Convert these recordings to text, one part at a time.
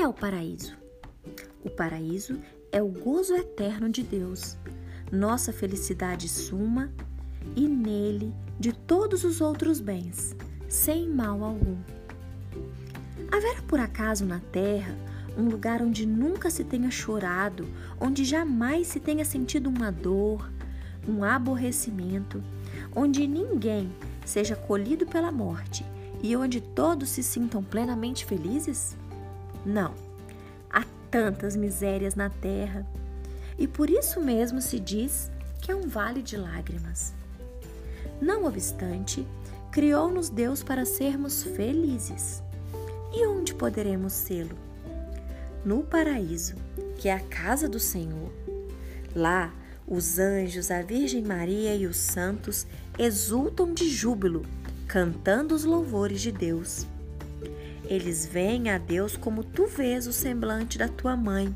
é o paraíso? O paraíso é o gozo eterno de Deus, nossa felicidade suma e nele de todos os outros bens, sem mal algum. Haverá por acaso na terra um lugar onde nunca se tenha chorado, onde jamais se tenha sentido uma dor, um aborrecimento, onde ninguém seja colhido pela morte e onde todos se sintam plenamente felizes? Não. Há tantas misérias na terra e por isso mesmo se diz que é um vale de lágrimas. Não obstante, criou-nos Deus para sermos felizes. E onde poderemos sê-lo? No paraíso, que é a casa do Senhor. Lá, os anjos, a Virgem Maria e os santos exultam de júbilo, cantando os louvores de Deus. Eles veem a Deus como tu vês o semblante da tua mãe.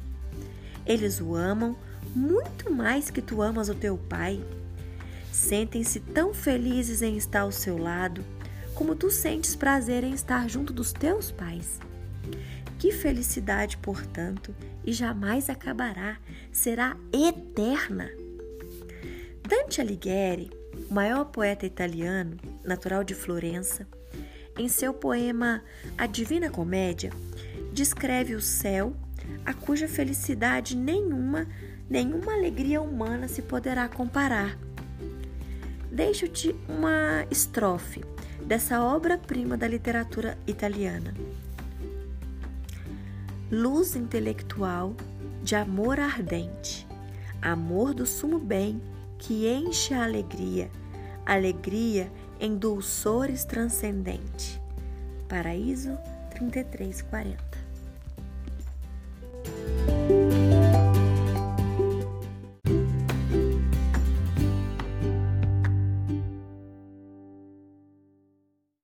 Eles o amam muito mais que tu amas o teu pai. Sentem-se tão felizes em estar ao seu lado, como tu sentes prazer em estar junto dos teus pais. Que felicidade, portanto, e jamais acabará, será eterna. Dante Alighieri, o maior poeta italiano, natural de Florença, em seu poema A Divina Comédia, descreve o céu a cuja felicidade nenhuma, nenhuma alegria humana se poderá comparar. Deixo-te uma estrofe dessa obra-prima da literatura italiana. Luz intelectual de amor ardente, amor do sumo bem que enche a alegria, alegria em dulçores transcendente. Paraíso 3340